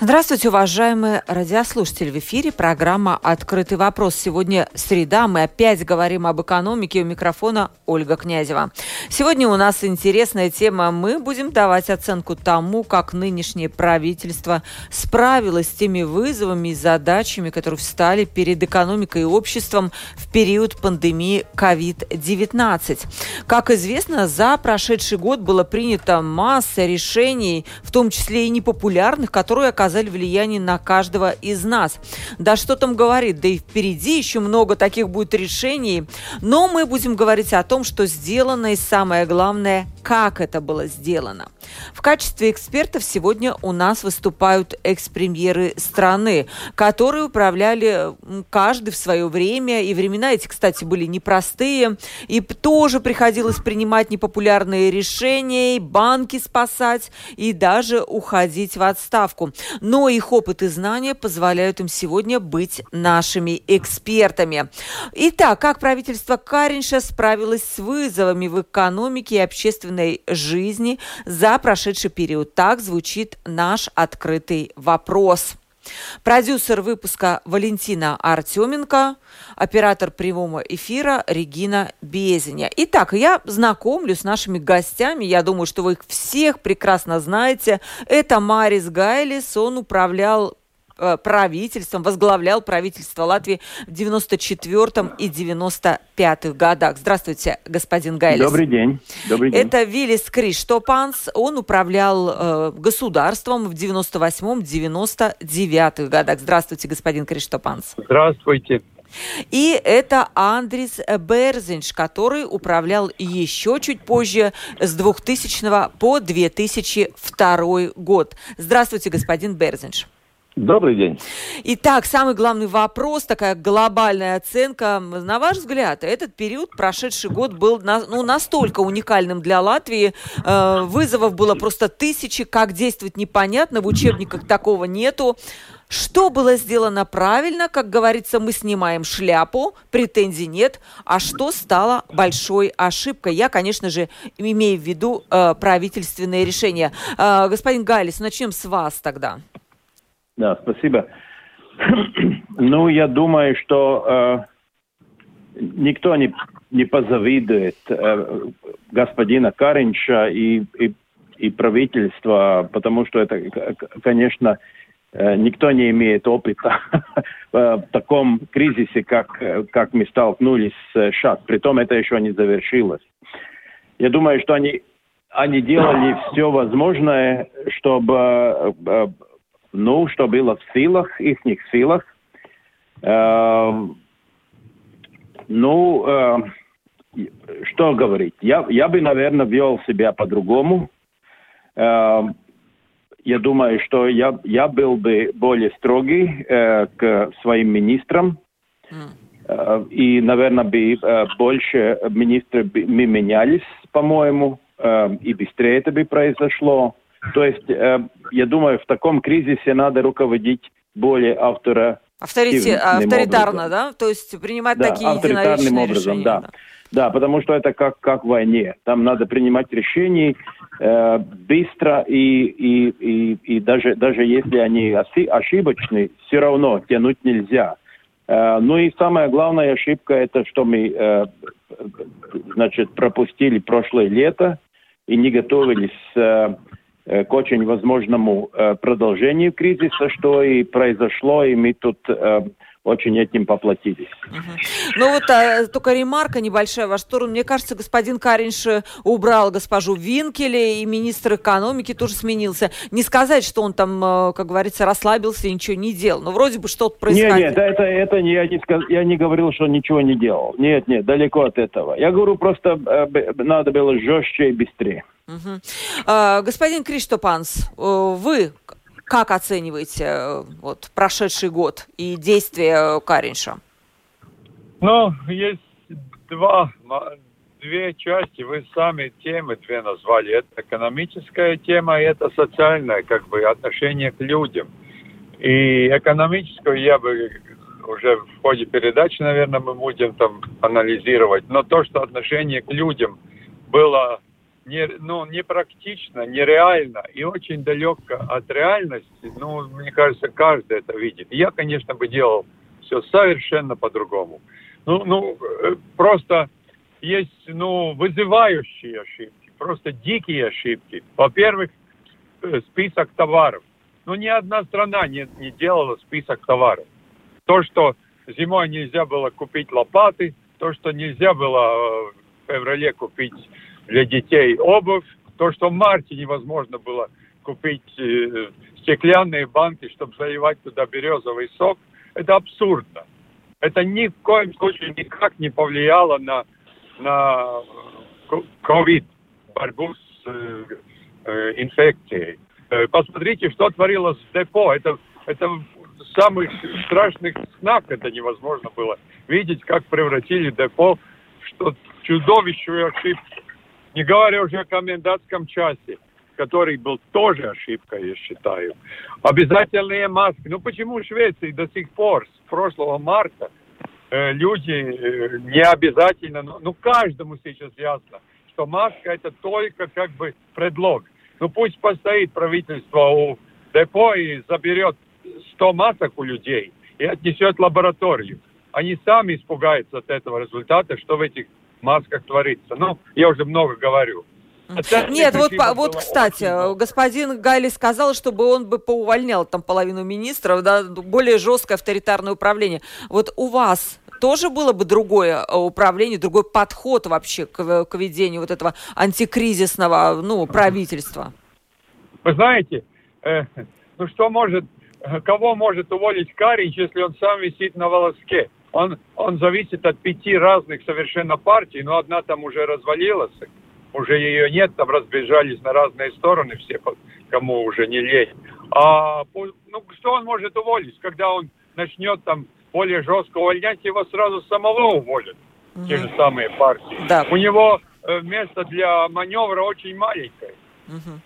Здравствуйте, уважаемые радиослушатели. В эфире программа «Открытый вопрос». Сегодня среда. Мы опять говорим об экономике. У микрофона Ольга Князева. Сегодня у нас интересная тема. Мы будем давать оценку тому, как нынешнее правительство справилось с теми вызовами и задачами, которые встали перед экономикой и обществом в период пандемии COVID-19. Как известно, за прошедший год было принято масса решений, в том числе и непопулярных, которые оказались оказали влияние на каждого из нас. Да что там говорит, да и впереди еще много таких будет решений. Но мы будем говорить о том, что сделано и самое главное, как это было сделано. В качестве экспертов сегодня у нас выступают экс-премьеры страны, которые управляли каждый в свое время. И времена эти, кстати, были непростые. И тоже приходилось принимать непопулярные решения, и банки спасать, и даже уходить в отставку но их опыт и знания позволяют им сегодня быть нашими экспертами. Итак, как правительство Каринша справилось с вызовами в экономике и общественной жизни за прошедший период? Так звучит наш открытый вопрос. Продюсер выпуска Валентина Артеменко, оператор прямого эфира Регина Безеня. Итак, я знакомлю с нашими гостями. Я думаю, что вы их всех прекрасно знаете. Это Марис Гайлис. Он управлял правительством, возглавлял правительство Латвии в 94 и 95 годах. Здравствуйте, господин Гайлис. Добрый день. Добрый день. Это Виллис Криштопанс. Он управлял э, государством в 98-99 годах. Здравствуйте, господин Криштопанс. Здравствуйте. И это Андрис Берзинш, который управлял еще чуть позже с 2000 по 2002 год. Здравствуйте, господин Берзинш. Добрый день. Итак, самый главный вопрос, такая глобальная оценка. На ваш взгляд, этот период, прошедший год, был на, ну, настолько уникальным для Латвии. Э, вызовов было просто тысячи, как действовать непонятно, в учебниках такого нету. Что было сделано правильно, как говорится, мы снимаем шляпу, претензий нет, а что стало большой ошибкой? Я, конечно же, имею в виду э, правительственные решения. Э, господин Галис, начнем с вас тогда. Да, спасибо. ну, я думаю, что э, никто не, не позавидует э, господина Каринча и, и, и правительства, потому что это, конечно, Э, никто не имеет опыта в таком кризисе, как, как мы столкнулись сейчас. Притом это еще не завершилось. Я думаю, что они, они делали все возможное, чтобы, э, ну, что было в силах, их силах. Э, ну, что говорить? Я, я бы, наверное, вел себя по-другому я думаю, что я, я был бы более строгий э, к своим министрам. Э, и, наверное, бы э, больше министры бы, мы менялись, по-моему, э, и быстрее это бы произошло. То есть, э, я думаю, в таком кризисе надо руководить более автора. Авторитарно, образом. да? То есть принимать да, такие авторитарным образом, решения, да. да. Да, потому что это как, как в войне. Там надо принимать решения э, быстро, и, и, и, и даже, даже если они ошибочны, все равно тянуть нельзя. Э, ну и самая главная ошибка, это что мы э, значит, пропустили прошлое лето и не готовились э к очень возможному э, продолжению кризиса, что и произошло, и мы тут э, очень этим поплатились. Угу. Ну вот а, только ремарка небольшая в вашу сторону. Мне кажется, господин Каринш убрал госпожу Винкеле, и министр экономики тоже сменился. Не сказать, что он там, э, как говорится, расслабился и ничего не делал. Но вроде бы что-то происходило. Нет, нет, это, это не, я, не, я не говорил, что ничего не делал. Нет, нет, далеко от этого. Я говорю, просто э, надо было жестче и быстрее. Угу. А, господин Криштопанс, э, вы как оцениваете э, вот, прошедший год и действия Каринша? Ну, есть два, две части, вы сами темы две назвали. Это экономическая тема и это социальное, как бы, отношение к людям. И экономическую я бы уже в ходе передачи, наверное, мы будем там анализировать. Но то, что отношение к людям было не, ну, непрактично, нереально и очень далеко от реальности, ну, мне кажется, каждый это видит. Я, конечно, бы делал все совершенно по-другому. Ну, ну, э, просто есть, ну, вызывающие ошибки, просто дикие ошибки. Во-первых, э, список товаров. Ну, ни одна страна не, не делала список товаров. То, что зимой нельзя было купить лопаты, то, что нельзя было э, в феврале купить для детей обувь, то, что в марте невозможно было купить э, стеклянные банки, чтобы заливать туда березовый сок, это абсурдно. Это ни в коем случае никак не повлияло на, на ковид, борьбу с э, э, инфекцией. Э, посмотрите, что творилось в депо. Это, это самых страшных снах это невозможно было видеть, как превратили депо в что чудовищную ошибку. Не говоря уже о комендантском часе, который был тоже ошибкой, я считаю. Обязательные маски. Ну почему в Швеции до сих пор, с прошлого марта, э, люди э, не обязательно, ну, ну каждому сейчас ясно, что маска это только как бы предлог. Ну пусть постоит правительство у депо и заберет 100 масок у людей и отнесет в лабораторию. Они сами испугаются от этого результата, что в этих масках творится. Ну, я уже много говорю. Нет, вот, вот кстати, очень... господин Гайли сказал, чтобы он бы поувольнял там половину министров, да, более жесткое авторитарное управление. Вот у вас тоже было бы другое э, управление, другой подход вообще к, к ведению вот этого антикризисного ну, правительства? Вы знаете, э, ну что может, кого может уволить Каринч, если он сам висит на волоске? Он, он зависит от пяти разных совершенно партий, но одна там уже развалилась, уже ее нет, там разбежались на разные стороны все, кому уже не лень. А ну, что он может уволить, когда он начнет там более жестко увольнять, его сразу самого уволят, угу. те же самые партии. Да. У него э, место для маневра очень маленькое. Угу.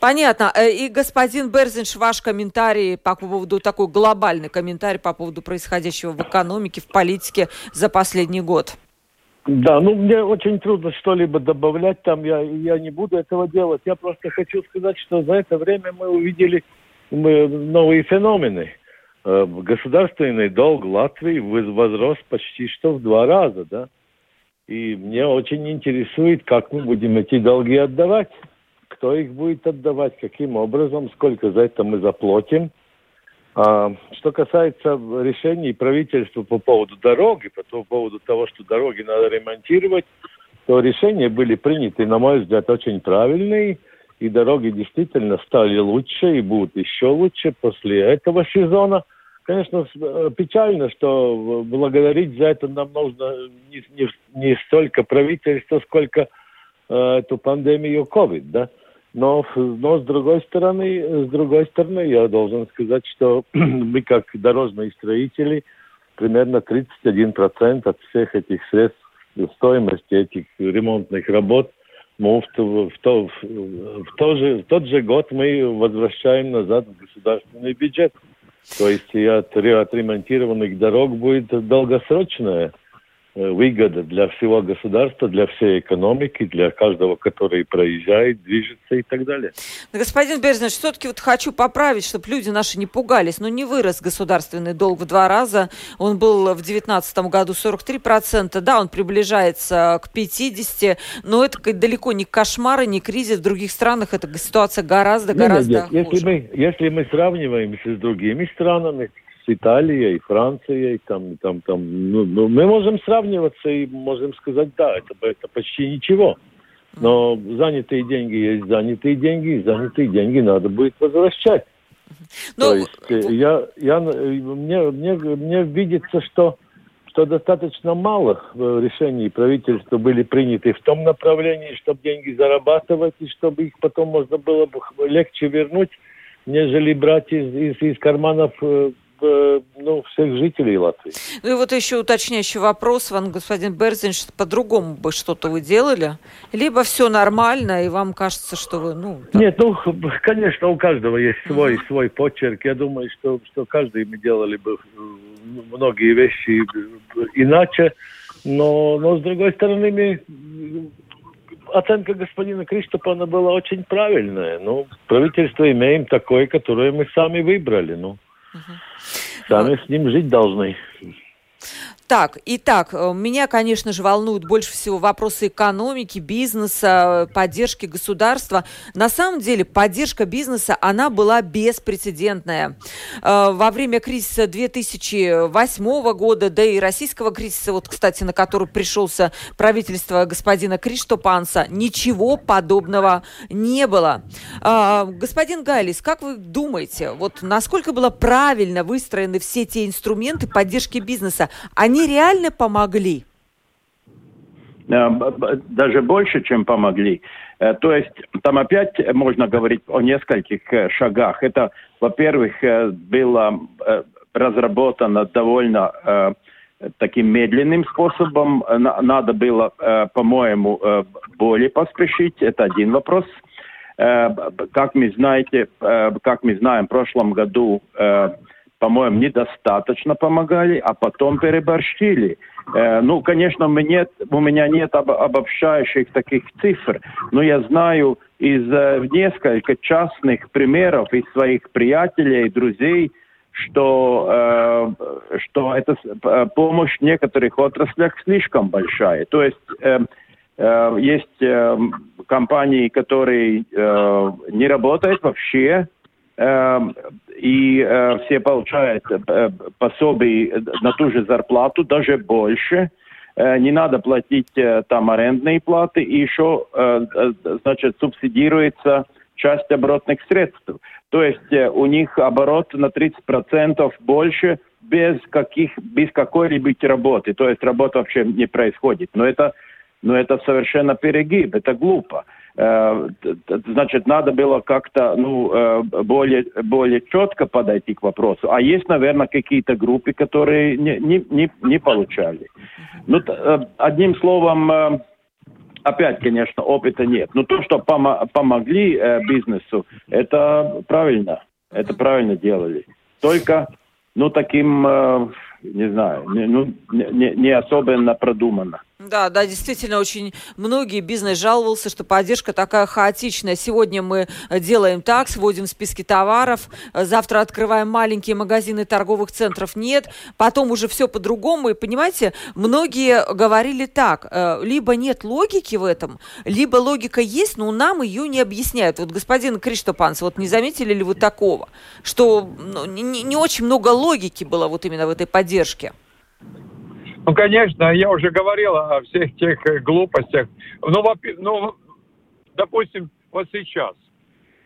Понятно. Э, и господин Берзинш, ваш комментарий по поводу, такой глобальный комментарий по поводу происходящего в экономике, в политике за последний год. Да, ну мне очень трудно что-либо добавлять там, я, я не буду этого делать. Я просто хочу сказать, что за это время мы увидели мы, новые феномены. Э, государственный долг Латвии возрос почти что в два раза, да. И мне очень интересует, как мы будем эти долги отдавать кто их будет отдавать, каким образом, сколько за это мы заплатим. А, что касается решений правительства по поводу дороги, по поводу того, что дороги надо ремонтировать, то решения были приняты, на мой взгляд, очень правильные, и дороги действительно стали лучше и будут еще лучше после этого сезона. Конечно, э, печально, что благодарить за это нам нужно не, не, не столько правительство, сколько э, эту пандемию COVID, да. Но, но с другой стороны, с другой стороны, я должен сказать, что мы как дорожные строители примерно 31% от всех этих средств стоимости этих ремонтных работ мы в, в, в, в, то же, в тот же год мы возвращаем назад в государственный бюджет. То есть от, от ремонтированных дорог будет долгосрочная выгода для всего государства, для всей экономики, для каждого, который проезжает, движется и так далее. Господин Берзович, все-таки вот хочу поправить, чтобы люди наши не пугались. Но не вырос государственный долг в два раза. Он был в 2019 году 43%. Да, он приближается к 50%, но это далеко не кошмар и не кризис. В других странах эта ситуация гораздо, гораздо нет, нет. Если мы, если мы сравниваемся с другими странами, с Италией, Францией, там, там, там, ну, ну, мы можем сравниваться и можем сказать, да, это, это почти ничего. Но занятые деньги есть занятые деньги, и занятые деньги надо будет возвращать. Но... То есть э, я, я, мне, мне, мне видится, что, что достаточно мало э, решений правительства были приняты в том направлении, чтобы деньги зарабатывать, и чтобы их потом можно было бы легче вернуть, нежели брать из, из, из карманов э, э, ну, всех жителей Латвии. Ну и вот еще уточняющий вопрос, вам, господин Берзин, что по-другому бы что-то вы делали? Либо все нормально, и вам кажется, что вы, ну... Так... Нет, ну, конечно, у каждого есть свой, uh-huh. свой почерк. Я думаю, что, что каждый мы делали бы многие вещи иначе. Но, но с другой стороны, мы оценка господина Криштопана была очень правильная. Ну, правительство имеем такое, которое мы сами выбрали. Ну. Сами с ним жить должны. Так, итак, э, меня, конечно же, волнуют больше всего вопросы экономики, бизнеса, поддержки государства. На самом деле, поддержка бизнеса, она была беспрецедентная. Э, во время кризиса 2008 года, да и российского кризиса, вот, кстати, на который пришелся правительство господина Криштопанса, ничего подобного не было. Э, господин Гайлис, как вы думаете, вот насколько было правильно выстроены все те инструменты поддержки бизнеса? Они реально помогли? Э, даже больше, чем помогли. Э, то есть там опять можно говорить о нескольких э, шагах. Это, во-первых, было разработано довольно таким медленным способом. Надо было, по-моему, более поспешить. Это один вопрос. Как мы знаете, как мы знаем, в прошлом году по-моему, недостаточно помогали, а потом переборщили. Э, ну, конечно, меня, у меня нет об, обобщающих таких цифр, но я знаю из э, нескольких частных примеров из своих приятелей, друзей, что, э, что эта помощь в некоторых отраслях слишком большая. То есть э, э, есть э, компании, которые э, не работают вообще, и э, все получают э, пособие на ту же зарплату, даже больше. Э, не надо платить там арендные платы, и еще, значит, субсидируется часть оборотных средств. То есть у них оборот на 30% больше без, каких, без какой-либо работы. То есть работа вообще не происходит. Но это, но это совершенно перегиб, это глупо. Э, значит, надо было как-то ну, э, более, более четко подойти к вопросу. А есть, наверное, какие-то группы, которые не, не, не, не получали. Ну, э, одним словом, опять, конечно, опыта нет. Но то, что пом- помогли бизнесу, это правильно. Это правильно делали. Только, ну, таким, не знаю, ну, не, не особенно продуманно. Да, да, действительно, очень многие бизнес жаловался, что поддержка такая хаотичная. Сегодня мы делаем так, сводим списки товаров, завтра открываем маленькие магазины торговых центров, нет, потом уже все по-другому. И понимаете, многие говорили так, э, либо нет логики в этом, либо логика есть, но нам ее не объясняют. Вот господин Криштопанс, вот не заметили ли вы такого, что ну, не, не очень много логики было вот именно в этой поддержке? Ну, конечно, я уже говорил о всех тех э, глупостях. Ну, ну, допустим, вот сейчас.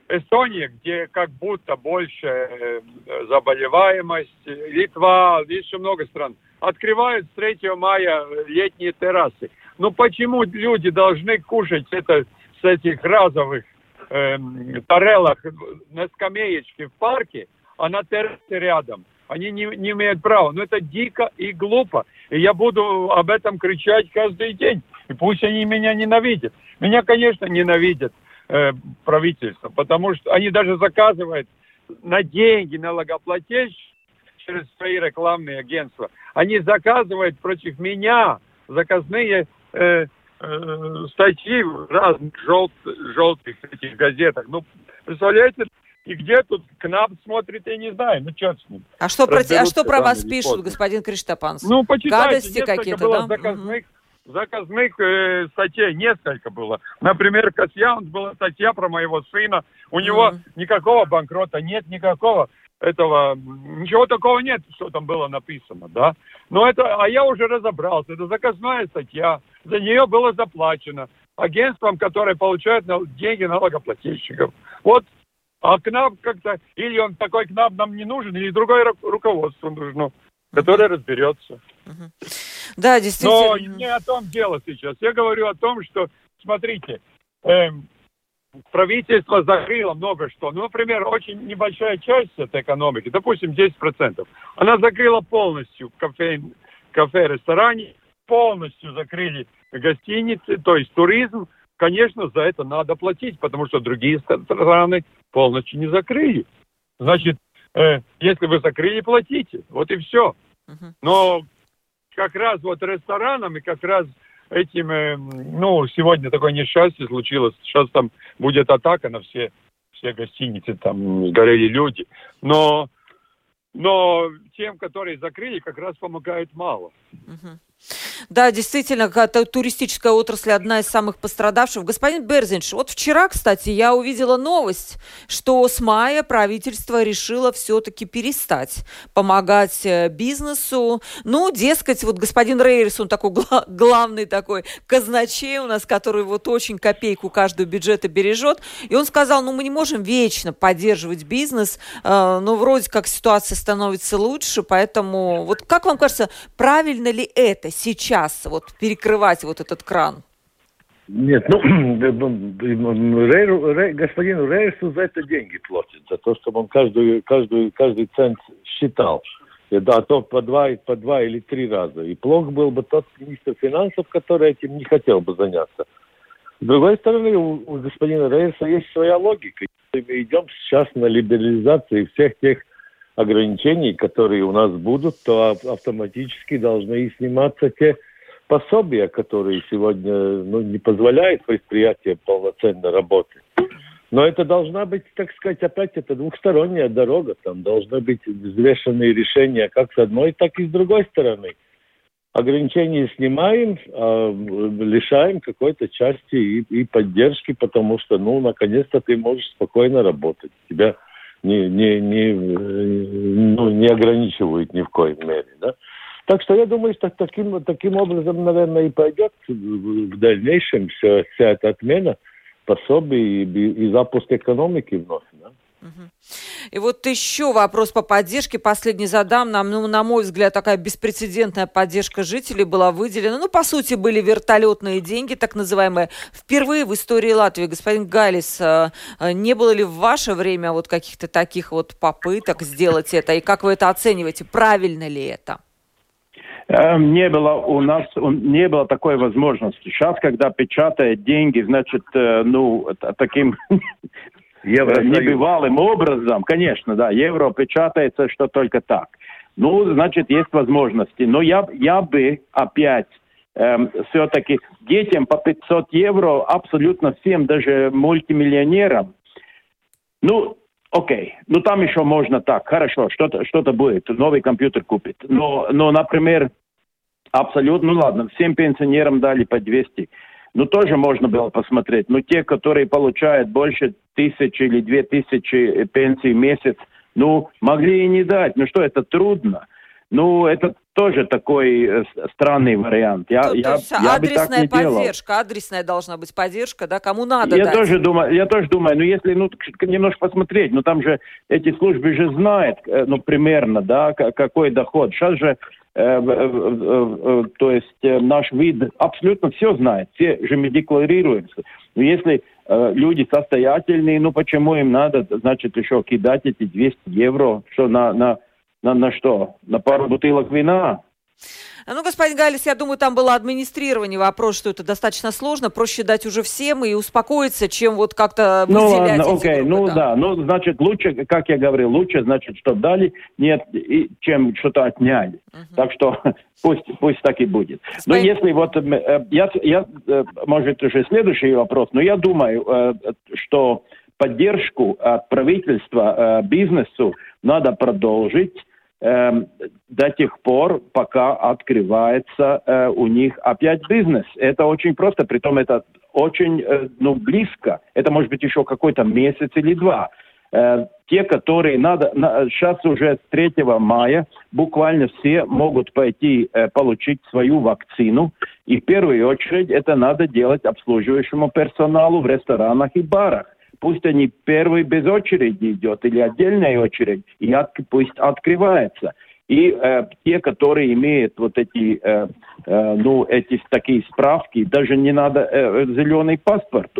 Эстония, где как будто больше э, заболеваемость, Литва, еще много стран, открывают с 3 мая летние террасы. Ну почему люди должны кушать это с этих разовых э, тарелок на скамеечке в парке, а на террасе рядом? Они не, не имеют права. Но это дико и глупо. И я буду об этом кричать каждый день. И пусть они меня ненавидят. Меня, конечно, ненавидят э, правительство, потому что они даже заказывают на деньги налогоплательщиков через свои рекламные агентства. Они заказывают против меня заказные э, э, статьи в разных желт, желтых этих газетах. Ну, представляете, и где тут КНАП смотрит, я не знаю. Ну, что с ним? А что, про, а что про вас пишут, поздно. господин Криштопанс? Ну, почитайте. Гадости какие-то, да? заказных, угу. заказных э, статей несколько было. Например, Касьянс была статья про моего сына. У него угу. никакого банкрота нет, никакого этого, ничего такого нет, что там было написано, да. Но это, а я уже разобрался, это заказная статья, за нее было заплачено агентством, которое получает деньги налогоплательщиков. Вот а КНАП как-то, или он такой КНАП нам не нужен, или другое руководство нужно, которое разберется. Да, действительно. Но не о том дело сейчас. Я говорю о том, что, смотрите, эм, правительство закрыло много что. Ну, например, очень небольшая часть этой экономики, допустим, 10%, она закрыла полностью кафе, кафе, ресторане, полностью закрыли гостиницы, то есть туризм. Конечно, за это надо платить, потому что другие страны полностью не закрыли. Значит, э, если вы закрыли, платите. Вот и все. Но как раз вот ресторанам и как раз этим, э, ну, сегодня такое несчастье случилось. Сейчас там будет атака на все, все гостиницы, там сгорели люди. Но, но тем, которые закрыли, как раз помогает мало. Угу. Да, действительно, туристическая отрасль одна из самых пострадавших. Господин Берзинш, вот вчера, кстати, я увидела новость, что с мая правительство решило все-таки перестать помогать э, бизнесу. Ну, дескать, вот господин Рейерс, он такой гла- главный такой казначей у нас, который вот очень копейку каждого бюджета бережет. И он сказал, ну, мы не можем вечно поддерживать бизнес, э, но вроде как ситуация становится лучше, поэтому вот как вам кажется, правильно ли это сейчас? Сейчас вот перекрывать вот этот кран? Нет, ну, Рейру, Рей, господину Рейерсу за это деньги платят, за то, чтобы он каждую, каждую, каждый цент считал. Да, то по два, по два или три раза. И плохо был бы тот министр финансов, который этим не хотел бы заняться. С другой стороны, у, у господина Рейерса есть своя логика. Мы идем сейчас на либерализацию всех тех ограничений, которые у нас будут, то автоматически должны и сниматься те пособия, которые сегодня ну, не позволяют предприятиям полноценно работать. Но это должна быть, так сказать, опять это двухсторонняя дорога. Там должны быть взвешенные решения как с одной, так и с другой стороны. Ограничения снимаем, а лишаем какой-то части и, и поддержки, потому что, ну, наконец-то ты можешь спокойно работать. Тебя не, не, не, ну, не ограничивают ни в коей мере. Да? Так что я думаю, что таким, таким образом, наверное, и пойдет в дальнейшем вся, вся эта отмена пособий и, и запуск экономики вновь. Да? И вот еще вопрос по поддержке. Последний задам. Нам, ну, на мой взгляд, такая беспрецедентная поддержка жителей была выделена. Ну, по сути, были вертолетные деньги, так называемые. Впервые в истории Латвии, господин Галис, э, э, не было ли в ваше время вот каких-то таких вот попыток сделать это? И как вы это оцениваете? Правильно ли это? Эм, не было у нас, не было такой возможности. Сейчас, когда печатают деньги, значит, э, ну, таким Евросоюз. небывалым образом, конечно, да, евро печатается, что только так. Ну, значит, есть возможности. Но я, я бы опять эм, все-таки детям по 500 евро, абсолютно всем, даже мультимиллионерам, ну, окей, ну там еще можно так, хорошо, что-то что будет, новый компьютер купит. Но, но, например, абсолютно, ну ладно, всем пенсионерам дали по 200 ну, тоже можно было посмотреть. Но те, которые получают больше тысячи или две тысячи пенсий в месяц, ну, могли и не дать. Ну что, это трудно. Ну, это тоже такой э, странный вариант. Я, то, я, то есть я адресная бы так не поддержка, делал. адресная должна быть поддержка, да, кому надо я дать. Тоже думаю, я тоже думаю, ну, если ну, немножко посмотреть, ну, там же эти службы же знают, э, ну, примерно, да, какой доход. Сейчас же Э, э, то есть э, наш вид абсолютно все знает, все же мы декларируемся. Но если люди состоятельные, ну почему им надо, значит, еще кидать эти 200 евро, что на, на, на, на что? На пару бутылок вина? Ну, господин Галис, я думаю, там было администрирование вопрос, что это достаточно сложно, проще дать уже всем и успокоиться, чем вот как-то ну, ладно, окей, группы, ну да. да, ну, значит, лучше, как я говорил, лучше, значит, что дали, нет, и, чем что-то отняли. Угу. Так что пусть, пусть так и будет. Господин... Но если вот, э, я, я, э, может, уже следующий вопрос, но я думаю, э, что поддержку от правительства бизнесу надо продолжить до тех пор, пока открывается э, у них опять бизнес. Это очень просто, притом это очень э, ну, близко. Это может быть еще какой-то месяц или два. Э, те, которые надо, на, сейчас уже с 3 мая буквально все могут пойти э, получить свою вакцину. И в первую очередь это надо делать обслуживающему персоналу в ресторанах и барах пусть они первый без очереди идет или отдельная очередь, и от, пусть открывается. И э, те, которые имеют вот эти, э, э, ну, эти такие справки, даже не надо э, зеленый паспорт.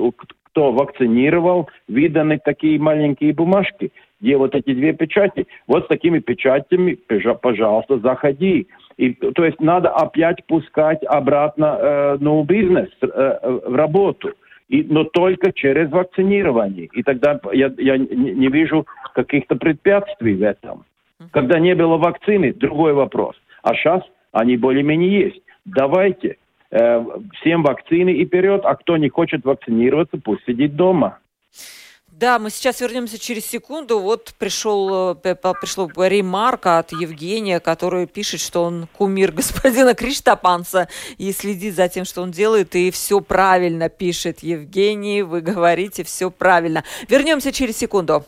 кто вакцинировал, виданы такие маленькие бумажки, где вот эти две печати. Вот с такими печатями, пожалуйста, заходи. И, то есть надо опять пускать обратно э, ну, бизнес э, в работу. И, но только через вакцинирование. И тогда я, я не, вижу каких-то препятствий в этом. Когда не было вакцины, другой вопрос. А сейчас они более-менее есть. Давайте э, всем вакцины и вперед, а кто не хочет вакцинироваться, пусть сидит дома. Да, мы сейчас вернемся через секунду. Вот пришел, э, пришло ремарка от Евгения, который пишет, что он кумир господина Криштапанца и следит за тем, что он делает, и все правильно пишет. Евгений, вы говорите все правильно. Вернемся через секунду.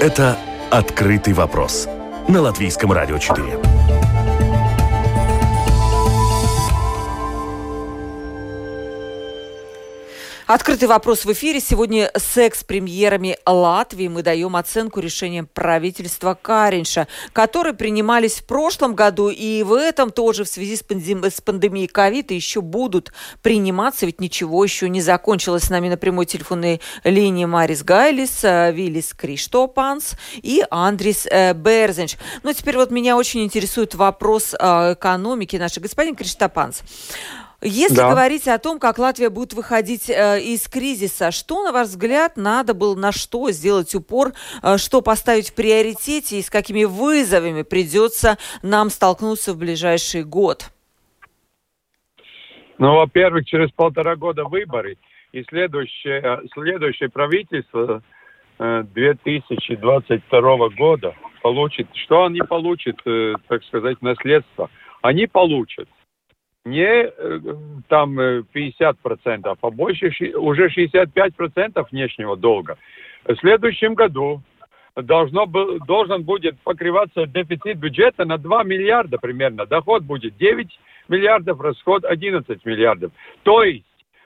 Это «Открытый вопрос» на Латвийском радио 4. Открытый вопрос в эфире. Сегодня с экс-премьерами Латвии мы даем оценку решениям правительства Каринша, которые принимались в прошлом году и в этом тоже в связи с, пандем... с пандемией ковида еще будут приниматься, ведь ничего еще не закончилось. С нами на прямой телефонной линии Марис Гайлис, э, Виллис Криштопанс и Андрис э, Берзенч. Ну, теперь вот меня очень интересует вопрос э, экономики нашей. Господин Криштопанс, если да. говорить о том, как Латвия будет выходить э, из кризиса, что, на ваш взгляд, надо было на что сделать упор, э, что поставить в приоритете и с какими вызовами придется нам столкнуться в ближайший год? Ну, во-первых, через полтора года выборы, и следующее, э, следующее правительство э, 2022 года получит, что они получат, э, так сказать, наследство? Они получат не э, там 50%, э, а больше, уже 65% внешнего долга. В следующем году должно, должен будет покрываться дефицит бюджета на 2 миллиарда примерно. Доход будет 9 миллиардов, расход 11 миллиардов. То есть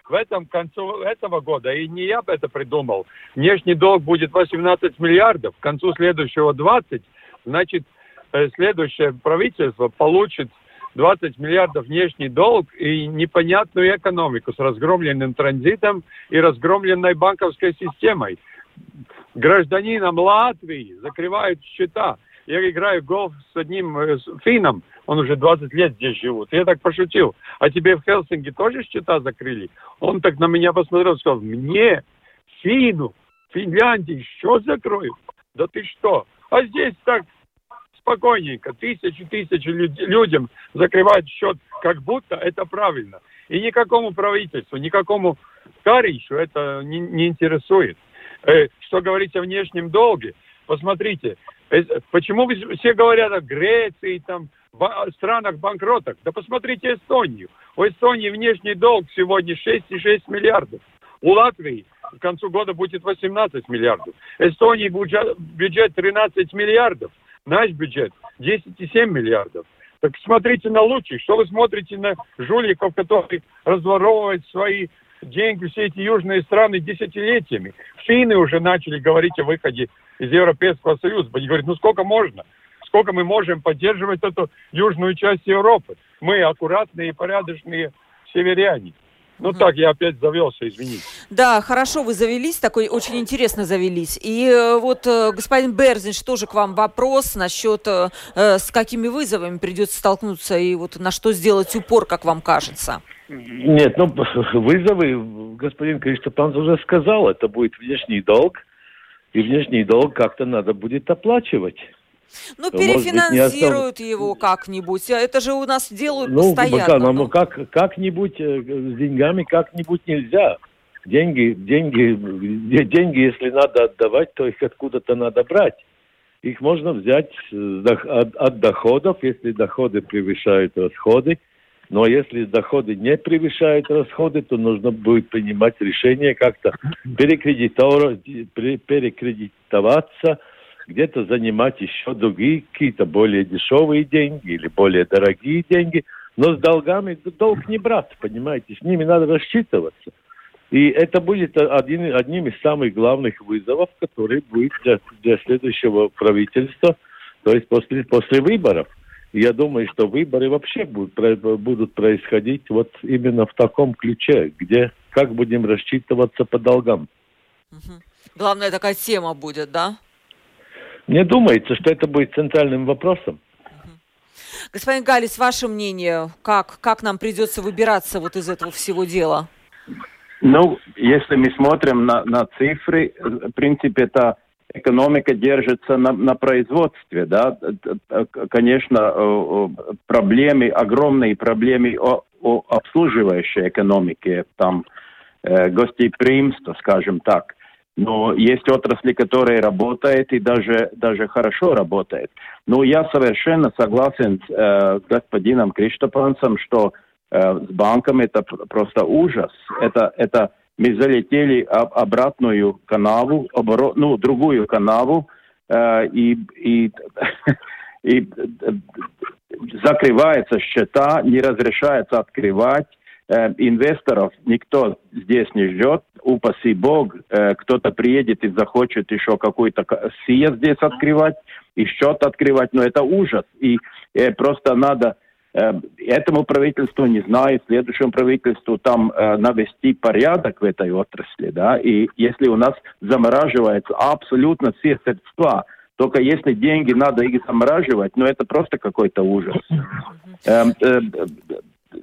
в этом концу этого года, и не я это придумал, внешний долг будет 18 миллиардов, к концу следующего 20, значит, э, следующее правительство получит 20 миллиардов внешний долг и непонятную экономику с разгромленным транзитом и разгромленной банковской системой. Гражданинам Латвии закрывают счета. Я играю в гольф с одним э, с финном, он уже 20 лет здесь живет. Я так пошутил. А тебе в Хелсинки тоже счета закрыли? Он так на меня посмотрел сказал, мне, фину, Финляндии, что закроют? Да ты что? А здесь так спокойненько, тысячи тысячи людям закрывать счет, как будто это правильно. И никакому правительству, никакому Карищу это не, не интересует. Э, что говорить о внешнем долге? Посмотрите, э, почему все говорят о Греции, там, в странах банкротах? Да посмотрите Эстонию. У Эстонии внешний долг сегодня 6,6 миллиардов. У Латвии к концу года будет 18 миллиардов. Эстонии бюджет 13 миллиардов. Наш бюджет 10,7 миллиардов. Так смотрите на лучших. Что вы смотрите на жуликов, которые разворовывают свои деньги, все эти южные страны десятилетиями. Финны уже начали говорить о выходе из Европейского Союза. Они говорят, ну сколько можно? Сколько мы можем поддерживать эту южную часть Европы? Мы аккуратные и порядочные северяне. Ну угу. так, я опять завелся, извините. Да, хорошо, вы завелись, такой очень интересно завелись. И э, вот э, господин Берзинч, тоже к вам вопрос насчет, э, с какими вызовами придется столкнуться и вот на что сделать упор, как вам кажется? Нет, ну вызовы, господин Криштопанс уже сказал, это будет внешний долг, и внешний долг как-то надо будет оплачивать. Ну, перефинансируют быть, его как-нибудь. Это же у нас делают ну, постоянно. Ну, как, как-нибудь э, с деньгами как-нибудь нельзя. Деньги, деньги, деньги, если надо отдавать, то их откуда-то надо брать. Их можно взять от, от доходов, если доходы превышают расходы. Но если доходы не превышают расходы, то нужно будет принимать решение как-то перекредитоваться, где-то занимать еще другие какие-то более дешевые деньги или более дорогие деньги. Но с долгами долг не брать, понимаете, с ними надо рассчитываться. И это будет один, одним из самых главных вызовов, который будет для, для следующего правительства, то есть после, после выборов. Я думаю, что выборы вообще будут, будут происходить вот именно в таком ключе, где как будем рассчитываться по долгам. Угу. Главная такая тема будет, да? Мне думается, что это будет центральным вопросом. Господин Галис, ваше мнение, как, как нам придется выбираться вот из этого всего дела? Ну, если мы смотрим на, на цифры, в принципе, это экономика держится на, на производстве, да, конечно, проблемы, огромные проблемы о, о обслуживающей экономике, там, э, гостеприимство, скажем так. Но есть отрасли, которые работают и даже, даже хорошо работают. Но я совершенно согласен с э, господином Криштопанцем, что э, с банком это просто ужас. Это, это мы залетели об обратную канаву, оборот, ну, другую канаву, э, и, и, и э, закрывается счета, не разрешается открывать, э, инвесторов никто здесь не ждет. Упаси бог, э, кто-то приедет и захочет еще какой-то сия здесь открывать и счет открывать, но это ужас. И э, просто надо этому правительству, не знаю, следующему правительству там э, навести порядок в этой отрасли, да, и если у нас замораживается абсолютно все средства, только если деньги надо их замораживать, ну это просто какой-то ужас. Э,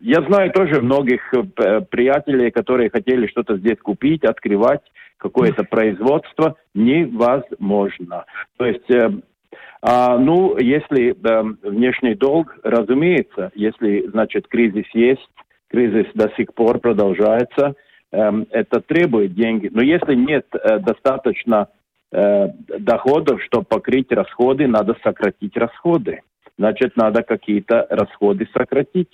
я знаю тоже многих э, приятелей, которые хотели что-то здесь купить, открывать какое-то производство. Невозможно. То есть, э, а, ну, если э, внешний долг, разумеется, если, значит, кризис есть, кризис до сих пор продолжается, э, это требует деньги. Но если нет э, достаточно э, доходов, чтобы покрыть расходы, надо сократить расходы. Значит, надо какие-то расходы сократить.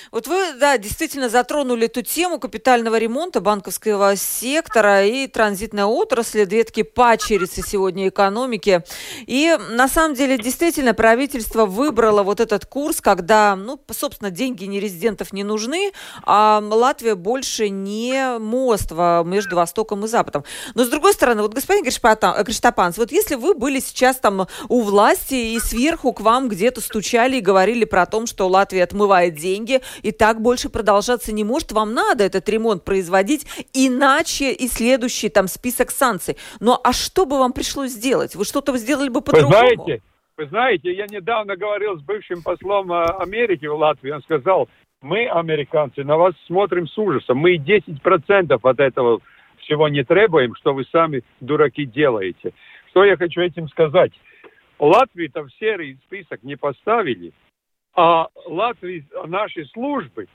Вот вы, да, действительно затронули эту тему капитального ремонта банковского сектора и транзитной отрасли, две такие пачерицы сегодня экономики. И на самом деле действительно правительство выбрало вот этот курс, когда, ну, собственно, деньги нерезидентов не нужны, а Латвия больше не мост между Востоком и Западом. Но с другой стороны, вот господин Криштапанс, вот если вы были сейчас там у власти и сверху к вам где-то стучали и говорили про то, что Латвия отмывает деньги, и так больше продолжаться не может. Вам надо этот ремонт производить, иначе и следующий там список санкций. Но а что бы вам пришлось сделать? Вы что-то сделали бы по-другому? Вы знаете, вы знаете, я недавно говорил с бывшим послом э, Америки в Латвии. Он сказал, мы, американцы, на вас смотрим с ужасом. Мы 10% от этого всего не требуем, что вы сами, дураки, делаете. Что я хочу этим сказать? Латвии-то в серый список не поставили, а Латвии, наши службы,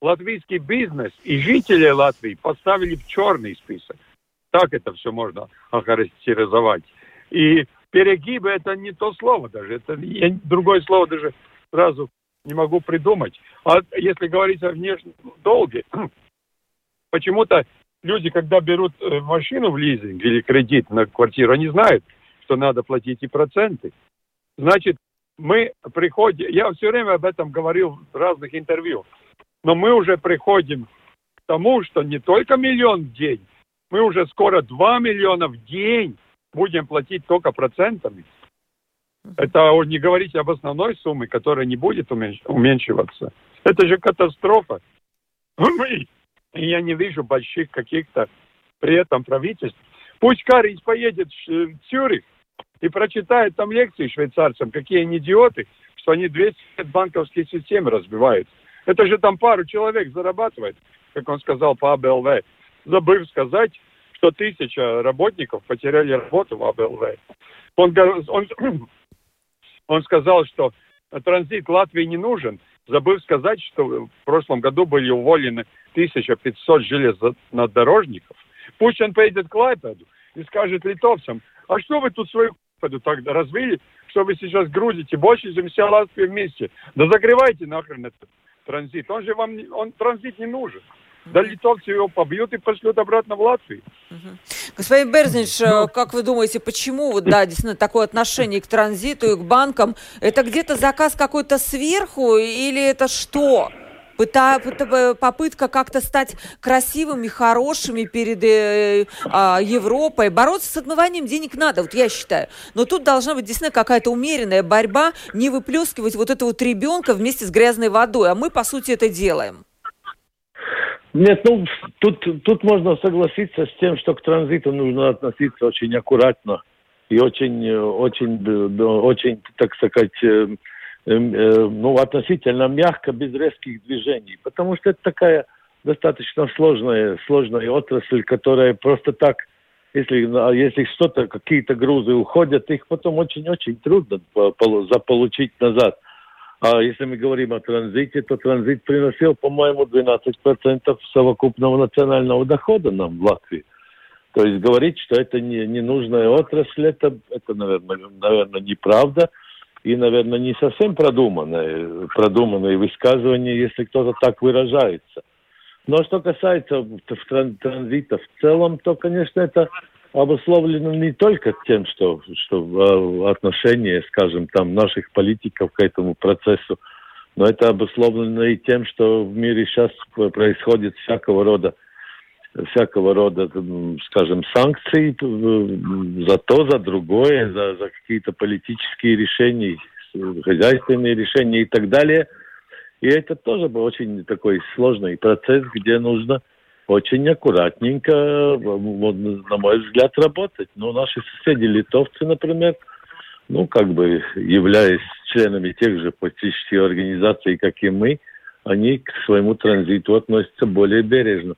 латвийский бизнес и жители Латвии поставили в черный список. Так это все можно охарактеризовать. И перегибы это не то слово даже, это я другое слово даже сразу не могу придумать. А если говорить о внешнем долге, почему-то люди, когда берут э, машину в лизинг или кредит на квартиру, они знают, что надо платить и проценты. Значит, мы приходим, я все время об этом говорил в разных интервью, но мы уже приходим к тому, что не только миллион в день, мы уже скоро 2 миллиона в день будем платить только процентами. Это не говорить об основной сумме, которая не будет уменьшиваться. Это же катастрофа. И я не вижу больших каких-то при этом правительств. Пусть Карис поедет в Цюрих, и прочитает там лекции швейцарцам, какие они идиоты, что они 200 лет банковские системы разбивают. Это же там пару человек зарабатывает, как он сказал по АБЛВ, забыв сказать, что тысяча работников потеряли работу в АБЛВ. Он, он, он сказал, что транзит Латвии не нужен, забыв сказать, что в прошлом году были уволены 1500 железнодорожников. Пусть он поедет к Лайпеду и скажет литовцам, а что вы тут свою Господу так развили, что вы сейчас грузите больше, чем вся Латвия вместе. Да закрывайте нахрен этот транзит. Он же вам, он транзит не нужен. Да литовцы его побьют и пошлют обратно в Латвию. Господин Берзнич, Но... Э, как вы думаете, почему вот, да, действительно такое отношение к транзиту и к банкам? Это где-то заказ какой-то сверху или это что? Попытка как-то стать красивыми, хорошими перед э, а, Европой. Бороться с отмыванием денег надо, вот я считаю. Но тут должна быть действительно какая-то умеренная борьба, не выплескивать вот этого вот ребенка вместе с грязной водой. А мы, по сути, это делаем. Нет, ну, тут, тут можно согласиться с тем, что к транзиту нужно относиться очень аккуратно и очень, очень, очень, так сказать, э, э, ну, относительно мягко, без резких движений. Потому что это такая достаточно сложная, сложная отрасль, которая просто так, если, если что-то, какие-то грузы уходят, их потом очень-очень трудно заполучить назад. А если мы говорим о транзите, то транзит приносил, по-моему, 12% совокупного национального дохода нам в Латвии. То есть говорить, что это не, ненужная отрасль, это, это наверное, наверное, неправда и, наверное, не совсем продуманное, продуманное высказывание, если кто-то так выражается. Но что касается транзита в целом, то, конечно, это обусловлено не только тем, что, что э, отношение, скажем, там наших политиков к этому процессу, но это обусловлено и тем, что в мире сейчас происходит всякого рода всякого рода, скажем, санкции за то, за другое, за, за какие-то политические решения, хозяйственные решения и так далее. И это тоже был очень такой сложный процесс, где нужно очень аккуратненько, на мой взгляд, работать. Но наши соседи литовцы, например, ну, как бы являясь членами тех же политических организаций, как и мы, они к своему транзиту относятся более бережно.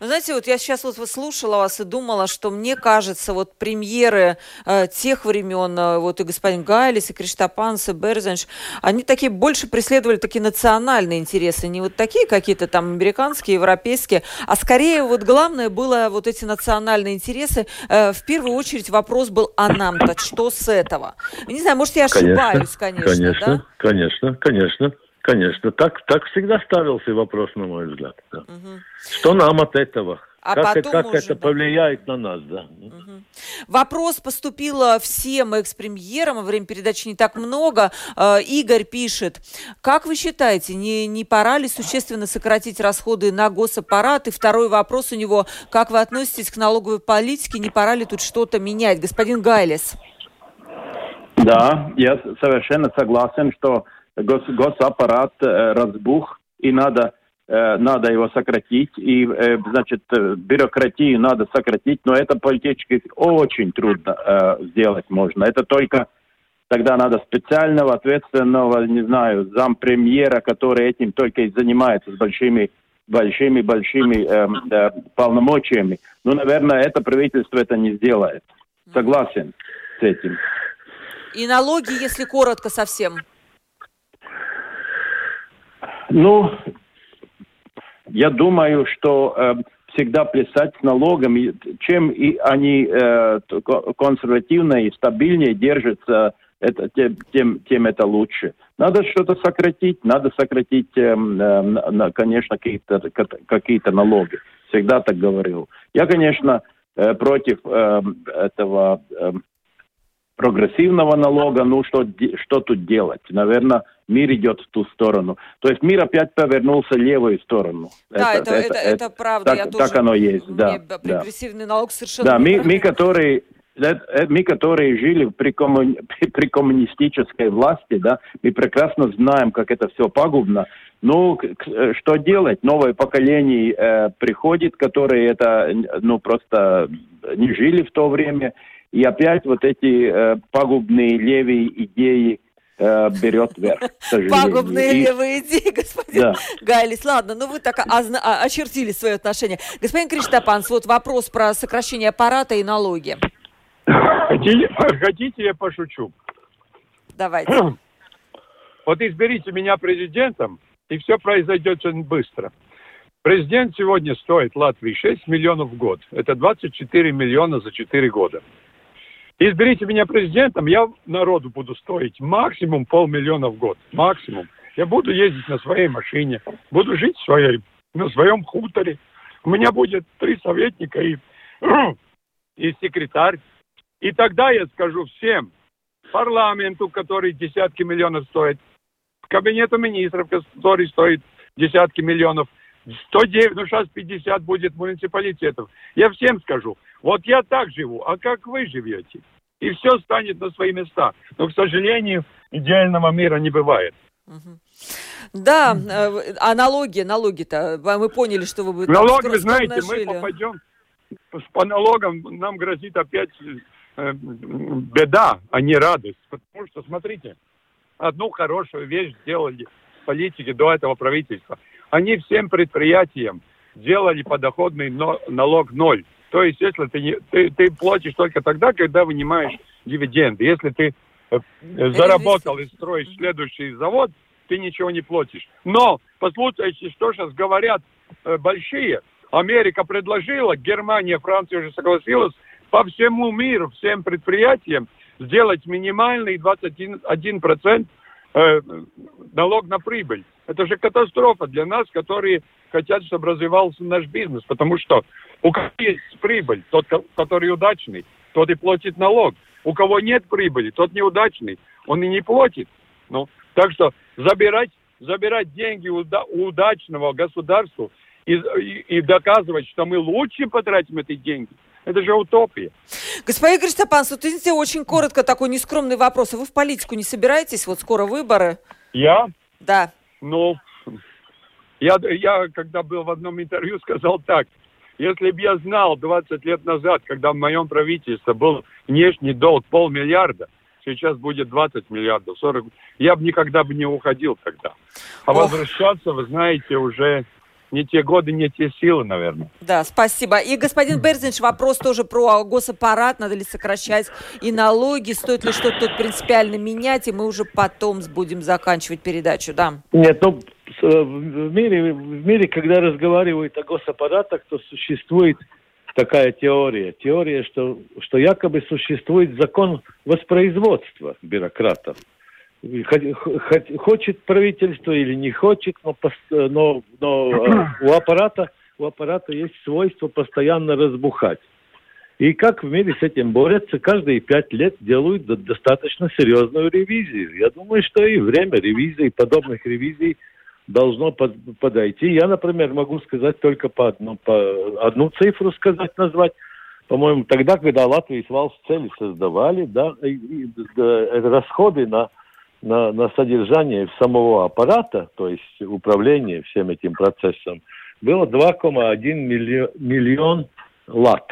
Вы знаете, вот я сейчас вот слушала вас и думала, что мне кажется, вот премьеры э, тех времен, э, вот и господин Гайлис, и Криштапанс, и Берзенш, они такие больше преследовали такие национальные интересы, не вот такие какие-то там американские, европейские, а скорее вот главное было вот эти национальные интересы. Э, в первую очередь вопрос был, а нам-то что с этого? Не знаю, может, я ошибаюсь, конечно, конечно, да? Конечно, конечно. Конечно, так, так всегда ставился вопрос, на мой взгляд. Да. Угу. Что нам от этого? А как это, как уже, это да. повлияет на нас, да. Угу. Вопрос поступил всем экс-премьерам, во время передачи не так много. Э, Игорь пишет, как вы считаете, не, не пора ли существенно сократить расходы на госаппарат? И второй вопрос у него, как вы относитесь к налоговой политике, не пора ли тут что-то менять? Господин Гайлес. Да, я совершенно согласен, что гос, госаппарат э, разбух, и надо, э, надо его сократить, и, э, значит, бюрократию надо сократить, но это политически очень трудно сделать можно. Это только тогда надо специального, ответственного, не знаю, зампремьера, который этим только и занимается с большими большими большими э, э, полномочиями. Ну, наверное, это правительство это не сделает. Согласен с этим. И налоги, если коротко совсем. Ну, я думаю, что э, всегда плясать с налогами, чем и они э, консервативнее и стабильнее держатся, это, тем, тем, тем это лучше. Надо что-то сократить, надо сократить, э, э, конечно, какие-то какие налоги. Всегда так говорил. Я, конечно, э, против э, этого э, прогрессивного налога, ну что, что тут делать? Наверное, мир идет в ту сторону. То есть мир опять повернулся в левую сторону. Да, это, это, это, это, это правда. Так, Я так тоже, оно есть, да. Прогрессивный да. налог совершенно Да, мы, мы, которые э, мы, которые жили при, коммуни... при коммунистической власти, да, мы прекрасно знаем, как это все пагубно. Ну, э, что делать? Новое поколение э, приходит, которые это, ну, просто не жили в то время, и опять вот эти э, пагубные левые идеи э, берет вверх, Пагубные и... левые идеи, господин да. Гайлис. Ладно, ну вы так озна... А, очертили свое отношение. Господин Криштапанс, вот вопрос про сокращение аппарата и налоги. Хотите, хотите я пошучу? Давайте. Вот изберите меня президентом, и все произойдет очень быстро. Президент сегодня стоит Латвии 6 миллионов в год. Это 24 миллиона за 4 года. Изберите меня президентом, я народу буду стоить максимум полмиллиона в год. Максимум. Я буду ездить на своей машине, буду жить своей, на своем хуторе. У меня будет три советника и, и секретарь. И тогда я скажу всем, парламенту, который десятки миллионов стоит, кабинету министров, который стоит десятки миллионов. 109, ну сейчас 50 будет муниципалитетов. Я всем скажу, вот я так живу, а как вы живете? И все станет на свои места. Но, к сожалению, идеального мира не бывает. Да, э, а налоги, налоги-то, мы поняли, что вы... Налоги, вы знаете, мы попадем по налогам, нам грозит опять э, беда, а не радость. Потому что, смотрите, одну хорошую вещь сделали политики до этого правительства. Они всем предприятиям делали подоходный налог ноль. То есть, если ты, не, ты, ты платишь только тогда, когда вынимаешь дивиденды. Если ты э, заработал и строишь следующий завод, ты ничего не платишь. Но, послушайте, что сейчас говорят э, большие. Америка предложила, Германия, Франция уже согласилась по всему миру, всем предприятиям сделать минимальный 21% э, налог на прибыль. Это же катастрофа для нас, которые хотят, чтобы развивался наш бизнес. Потому что у кого есть прибыль, тот, который удачный, тот и платит налог. У кого нет прибыли, тот неудачный, он и не платит. Ну, так что забирать, забирать деньги у, у удачного государства и, и, и доказывать, что мы лучше потратим эти деньги, это же утопия. Господин Криштопанс, вот извините, очень коротко такой нескромный вопрос. А вы в политику не собираетесь? Вот скоро выборы. Я? Да. Ну, я, я когда был в одном интервью, сказал так. Если бы я знал 20 лет назад, когда в моем правительстве был внешний долг полмиллиарда, сейчас будет 20 миллиардов, 40, я бы никогда бы не уходил тогда. А Ох. возвращаться, вы знаете, уже не те годы, не те силы, наверное. Да, спасибо. И, господин Берзинч, вопрос тоже про госаппарат. Надо ли сокращать и налоги? Стоит ли что-то тут принципиально менять? И мы уже потом будем заканчивать передачу, да? Нет, ну, э, в мире, в мире, когда разговаривают о госаппаратах, то существует такая теория. Теория, что, что якобы существует закон воспроизводства бюрократов хочет правительство или не хочет, но, но, но э, у аппарата у аппарата есть свойство постоянно разбухать. И как в мире с этим борются, каждые пять лет делают достаточно серьезную ревизию. Я думаю, что и время ревизии, подобных ревизий должно подойти. Я, например, могу сказать только по, одну, по одну цифру сказать, назвать. По-моему, тогда, когда Латвия и Свалс цели создавали, да, и, и, да, расходы на на, на содержание самого аппарата, то есть управление всем этим процессом, было 2,1 миллион, миллион лат.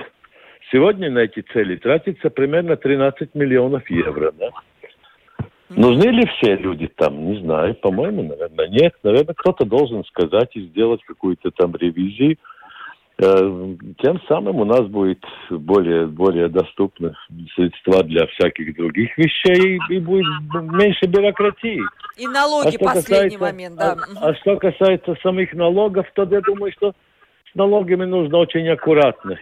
Сегодня на эти цели тратится примерно 13 миллионов евро. Да? Нужны ли все люди там? Не знаю. По-моему, наверное, нет. Наверное, кто-то должен сказать и сделать какую-то там ревизию. Э, тем самым у нас будет более, более доступны средства для всяких других вещей и будет меньше бюрократии. И налоги, а последний касается, момент, да. А, а что касается самих налогов, то я думаю, что с налогами нужно очень аккуратно.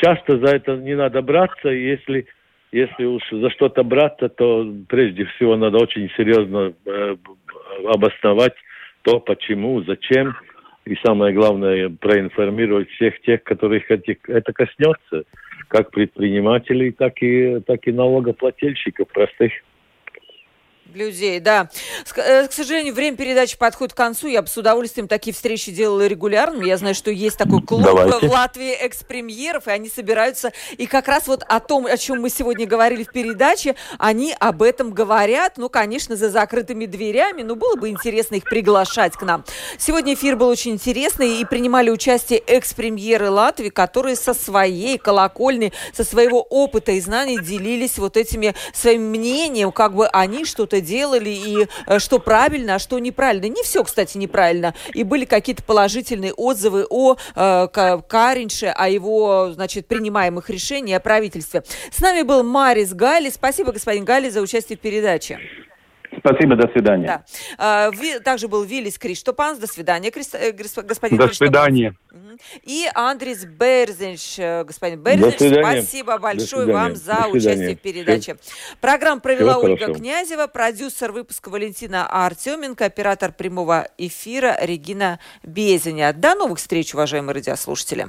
Часто за это не надо браться, если если уж за что-то браться, то прежде всего надо очень серьезно э, обосновать то, почему, зачем и самое главное, проинформировать всех тех, которых это коснется, как предпринимателей, так и, так и налогоплательщиков простых людей, да. Э, к сожалению, время передачи подходит к концу. Я бы с удовольствием такие встречи делала регулярно. Я знаю, что есть такой клуб Давайте. в Латвии экс-премьеров, и они собираются. И как раз вот о том, о чем мы сегодня говорили в передаче, они об этом говорят. Ну, конечно, за закрытыми дверями. Но было бы интересно их приглашать к нам. Сегодня эфир был очень интересный, и принимали участие экс-премьеры Латвии, которые со своей колокольни, со своего опыта и знаний делились вот этими своим мнением, как бы они что-то делали и э, что правильно, а что неправильно. Не все, кстати, неправильно. И были какие-то положительные отзывы о э, Каринше, о его, значит, принимаемых решениях, о правительстве. С нами был Марис Гали. Спасибо, господин Гали, за участие в передаче. Спасибо, до свидания. Да. А, также был Виллис Криштопанс. До свидания, э, господин До свидания. И Андрис Берзинч. Э, господин Берзинч, спасибо большое вам за участие в передаче. Программу провела Всего Ольга хорошо. Князева, продюсер выпуска Валентина Артеменко, оператор прямого эфира Регина Безеня. До новых встреч, уважаемые радиослушатели.